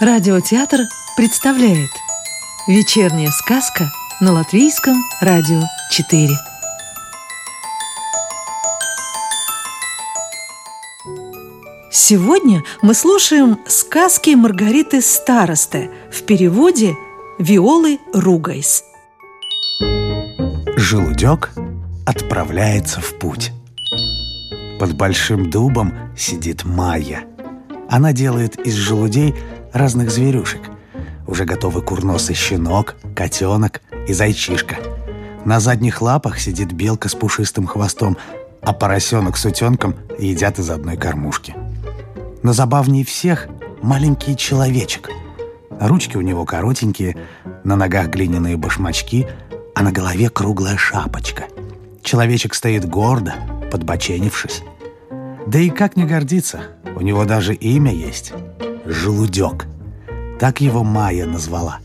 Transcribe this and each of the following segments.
Радиотеатр представляет Вечерняя сказка на Латвийском радио 4 Сегодня мы слушаем сказки Маргариты Старосты в переводе Виолы Ругайс. Желудек отправляется в путь. Под большим дубом сидит Майя. Она делает из желудей разных зверюшек. Уже готовы курносый щенок, котенок и зайчишка. На задних лапах сидит белка с пушистым хвостом, а поросенок с утенком едят из одной кормушки. Но забавнее всех маленький человечек. Ручки у него коротенькие, на ногах глиняные башмачки, а на голове круглая шапочка. Человечек стоит гордо, подбоченившись. Да и как не гордиться, у него даже имя есть — желудек. Так его Майя назвала.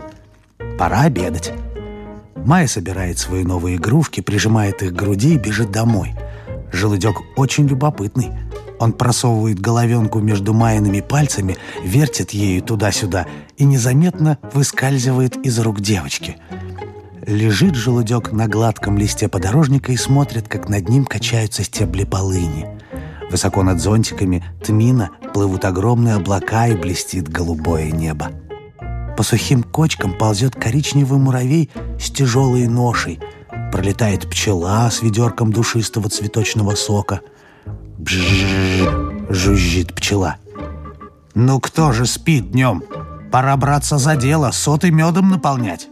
Пора обедать. Майя собирает свои новые игрушки, прижимает их к груди и бежит домой. Желудек очень любопытный. Он просовывает головенку между Майиными пальцами, вертит ею туда-сюда и незаметно выскальзывает из рук девочки. Лежит желудек на гладком листе подорожника и смотрит, как над ним качаются стебли полыни. Высоко над зонтиками тмина плывут огромные облака и блестит голубое небо. По сухим кочкам ползет коричневый муравей с тяжелой ношей. Пролетает пчела с ведерком душистого цветочного сока. Бжжж, жужжит пчела. «Ну кто же спит днем? Пора браться за дело, соты медом наполнять».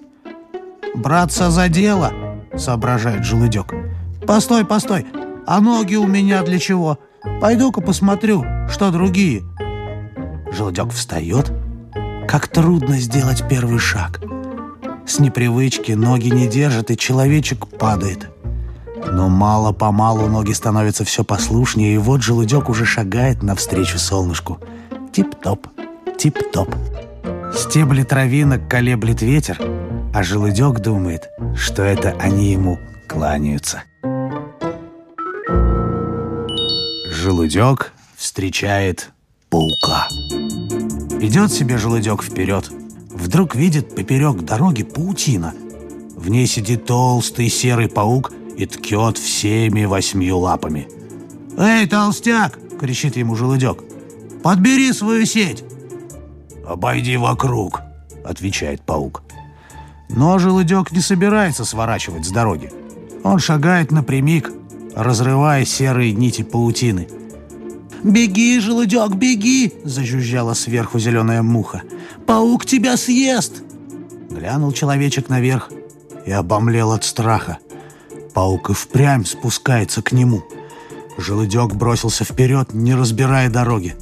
«Браться за дело?» — соображает желудек. «Постой, постой, а ноги у меня для чего? Пойду-ка посмотрю, что другие». Желудек встает. Как трудно сделать первый шаг. С непривычки ноги не держат, и человечек падает. Но мало-помалу ноги становятся все послушнее, и вот желудек уже шагает навстречу солнышку. Тип-топ, тип-топ. Стебли травинок колеблет ветер, а желудек думает, что это они ему кланяются. Желудек встречает паука. Идет себе желудек вперед. Вдруг видит поперек дороги паутина. В ней сидит толстый серый паук и ткет всеми восьмью лапами. «Эй, толстяк!» — кричит ему желудек. «Подбери свою сеть!» «Обойди вокруг!» — отвечает паук. Но желудек не собирается сворачивать с дороги. Он шагает напрямик, разрывая серые нити паутины. «Беги, желудек, беги!» — зажужжала сверху зеленая муха. «Паук тебя съест!» Глянул человечек наверх и обомлел от страха. Паук и впрямь спускается к нему. Желудек бросился вперед, не разбирая дороги.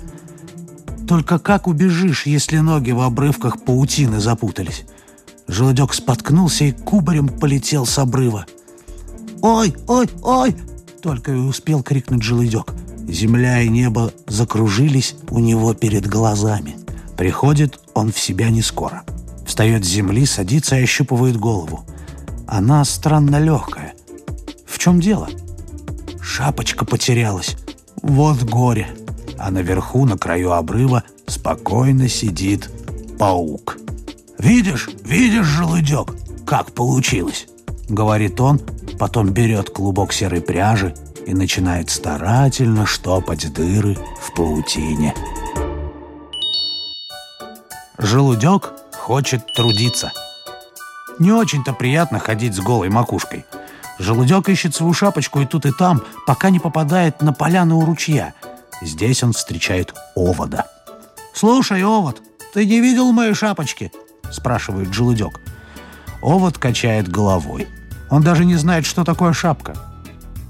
Только как убежишь, если ноги в обрывках паутины запутались? Желудек споткнулся и кубарем полетел с обрыва. «Ой, ой, ой!» Только и успел крикнуть желудек. Земля и небо закружились у него перед глазами. Приходит он в себя не скоро. Встает с земли, садится и ощупывает голову. Она странно легкая. В чем дело? Шапочка потерялась. Вот горе. А наверху, на краю обрыва, спокойно сидит паук. «Видишь, видишь, желудек, как получилось?» — говорит он, потом берет клубок серой пряжи и начинает старательно штопать дыры в паутине. Желудек хочет трудиться. Не очень-то приятно ходить с голой макушкой. Желудек ищет свою шапочку и тут и там, пока не попадает на поляну у ручья. Здесь он встречает овода. «Слушай, овод, ты не видел моей шапочки?» – спрашивает желудек. Овод качает головой. Он даже не знает, что такое шапка.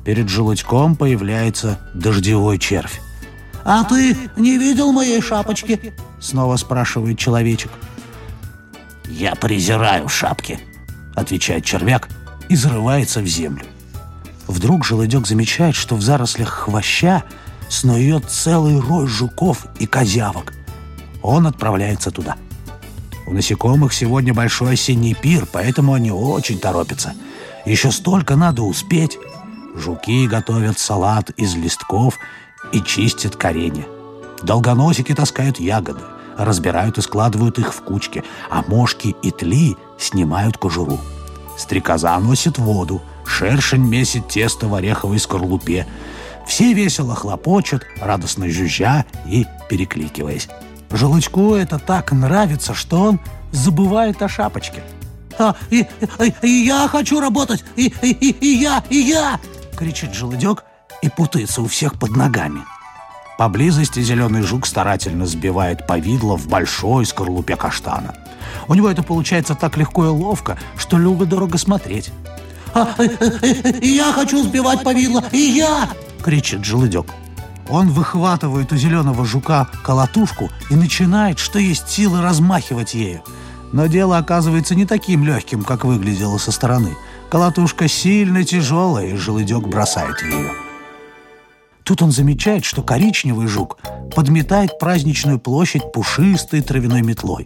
Перед желудьком появляется дождевой червь. «А ты не видел моей шапочки?» Снова спрашивает человечек. «Я презираю шапки», — отвечает червяк и зарывается в землю. Вдруг желудек замечает, что в зарослях хвоща снует целый рой жуков и козявок. Он отправляется туда. У насекомых сегодня большой осенний пир, поэтому они очень торопятся — еще столько надо успеть. Жуки готовят салат из листков и чистят коренья. Долгоносики таскают ягоды, разбирают и складывают их в кучки, а мошки и тли снимают кожуру. Стрекоза носит воду, шершень месит тесто в ореховой скорлупе. Все весело хлопочут, радостно жужжа и перекликиваясь. Желудьку это так нравится, что он забывает о шапочке. А, и, и, и я хочу работать, и, и, и, и я, и я! кричит желудек и путается у всех под ногами. Поблизости зеленый жук старательно сбивает повидло в большой скорлупе каштана. У него это получается так легко и ловко, что любо-дорого смотреть. А, и, и, и я хочу сбивать повидло, и я! кричит желудек. Он выхватывает у зеленого жука колотушку и начинает, что есть силы, размахивать ею. Но дело оказывается не таким легким, как выглядело со стороны. Колотушка сильно тяжелая, и желудек бросает ее. Тут он замечает, что коричневый жук подметает праздничную площадь пушистой травяной метлой.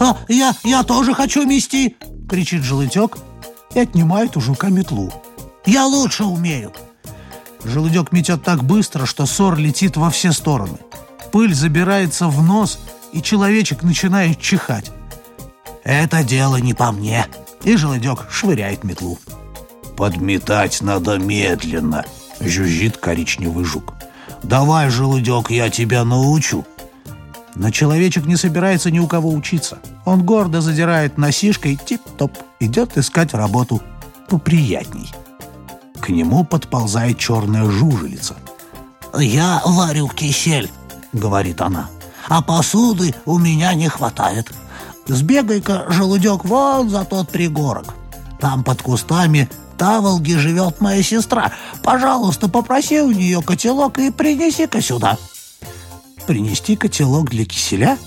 «А, я, я тоже хочу мести!» — кричит желудек и отнимает у жука метлу. «Я лучше умею!» Желудек метет так быстро, что ссор летит во все стороны. Пыль забирается в нос, и человечек начинает чихать. «Это дело не по мне!» И желудек швыряет метлу. «Подметать надо медленно!» — жужжит коричневый жук. «Давай, желудек, я тебя научу!» Но человечек не собирается ни у кого учиться. Он гордо задирает носишкой, тип-топ, идет искать работу поприятней. К нему подползает черная жужелица. «Я варю кисель», — говорит она, — «а посуды у меня не хватает. Сбегай-ка, желудек, вон за тот пригорок. Там под кустами таволги живет моя сестра. Пожалуйста, попроси у нее котелок и принеси-ка сюда». Принести котелок для киселя?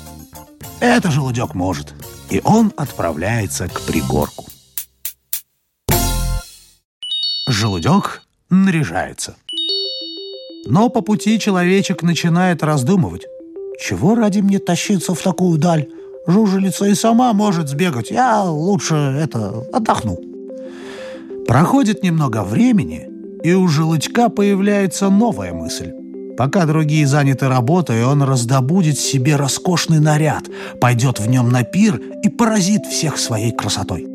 Это желудек может. И он отправляется к пригорку. Желудек наряжается. Но по пути человечек начинает раздумывать. Чего ради мне тащиться в такую даль? Жужелица и сама может сбегать. Я лучше это отдохну. Проходит немного времени, и у желудька появляется новая мысль. Пока другие заняты работой, он раздобудет себе роскошный наряд, пойдет в нем на пир и поразит всех своей красотой.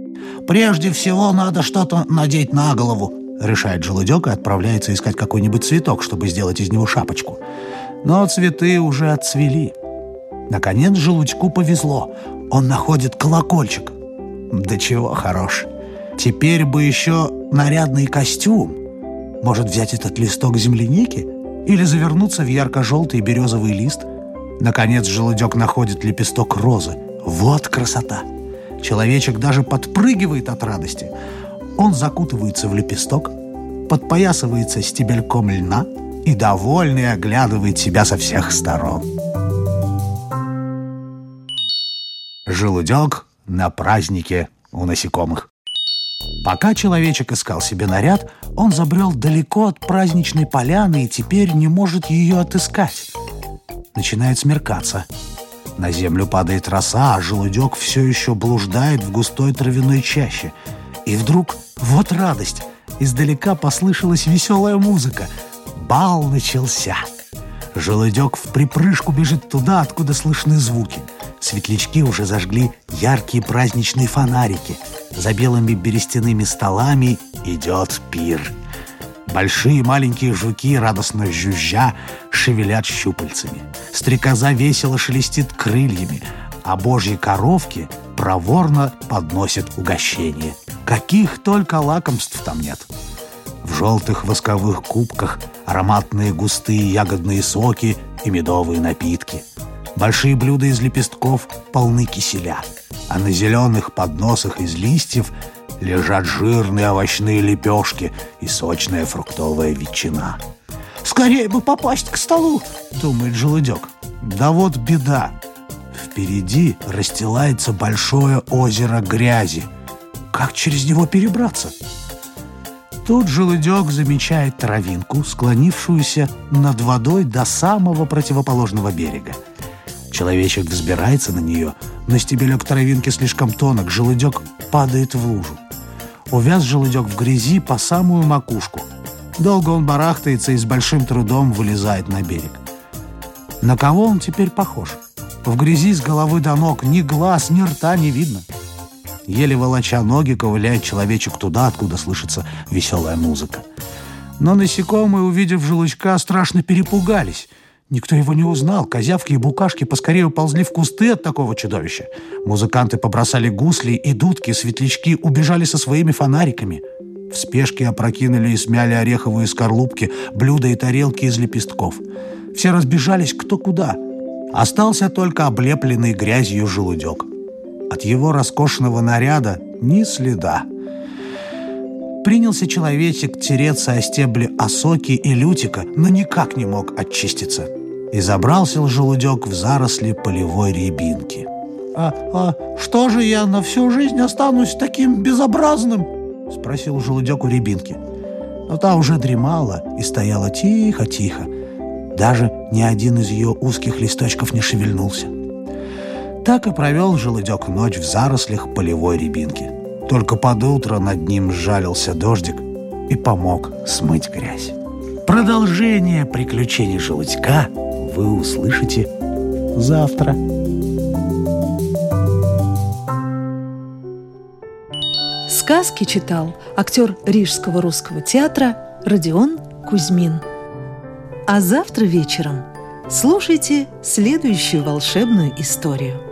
«Прежде всего надо что-то надеть на голову», решает желудек и отправляется искать какой-нибудь цветок, чтобы сделать из него шапочку. Но цветы уже отцвели. Наконец желудьку повезло. Он находит колокольчик. Да чего хорош. Теперь бы еще нарядный костюм. Может взять этот листок земляники? Или завернуться в ярко-желтый березовый лист? Наконец желудек находит лепесток розы. Вот красота! Человечек даже подпрыгивает от радости. Он закутывается в лепесток, подпоясывается стебельком льна и довольный оглядывает себя со всех сторон. Желудек на празднике у насекомых. Пока человечек искал себе наряд, он забрел далеко от праздничной поляны и теперь не может ее отыскать. Начинает смеркаться. На землю падает роса, а желудек все еще блуждает в густой травяной чаще. И вдруг вот радость! Издалека послышалась веселая музыка. Бал начался. Желудек в припрыжку бежит туда, откуда слышны звуки. Светлячки уже зажгли яркие праздничные фонарики. За белыми берестяными столами идет пир. Большие и маленькие жуки, радостно жужжа, шевелят щупальцами. Стрекоза весело шелестит крыльями, а божьи коровки проворно подносят угощение. Каких только лакомств там нет. В желтых восковых кубках ароматные густые ягодные соки и медовые напитки. Большие блюда из лепестков полны киселя, а на зеленых подносах из листьев лежат жирные овощные лепешки и сочная фруктовая ветчина. «Скорее бы попасть к столу!» — думает желудек. Да вот беда. Впереди расстилается большое озеро грязи. Как через него перебраться? Тут желудек замечает травинку, склонившуюся над водой до самого противоположного берега. Человечек взбирается на нее, но стебелек травинки слишком тонок, желудек падает в лужу. Увяз желудек в грязи по самую макушку. Долго он барахтается и с большим трудом вылезает на берег. На кого он теперь похож? В грязи с головы до ног ни глаз, ни рта не видно. Еле волоча ноги ковыляет человечек туда, откуда слышится веселая музыка. Но насекомые, увидев желудька, страшно перепугались. Никто его не узнал. Козявки и букашки поскорее уползли в кусты от такого чудовища. Музыканты побросали гусли и дудки, светлячки убежали со своими фонариками. В спешке опрокинули и смяли ореховые скорлупки, блюда и тарелки из лепестков. Все разбежались кто куда. Остался только облепленный грязью желудек. От его роскошного наряда ни следа. Принялся человечек тереться о стебли осоки и лютика, но никак не мог очиститься. И забрался желудек в заросли полевой рябинки. «А, а что же я на всю жизнь останусь таким безобразным?» — спросил желудек у рябинки. Но та уже дремала и стояла тихо-тихо. Даже ни один из ее узких листочков не шевельнулся. Так и провел желудек ночь в зарослях полевой рябинки. Только под утро над ним сжалился дождик и помог смыть грязь. Продолжение приключений желудька вы услышите завтра. Сказки читал актер Рижского русского театра Родион Кузьмин. А завтра вечером слушайте следующую волшебную историю –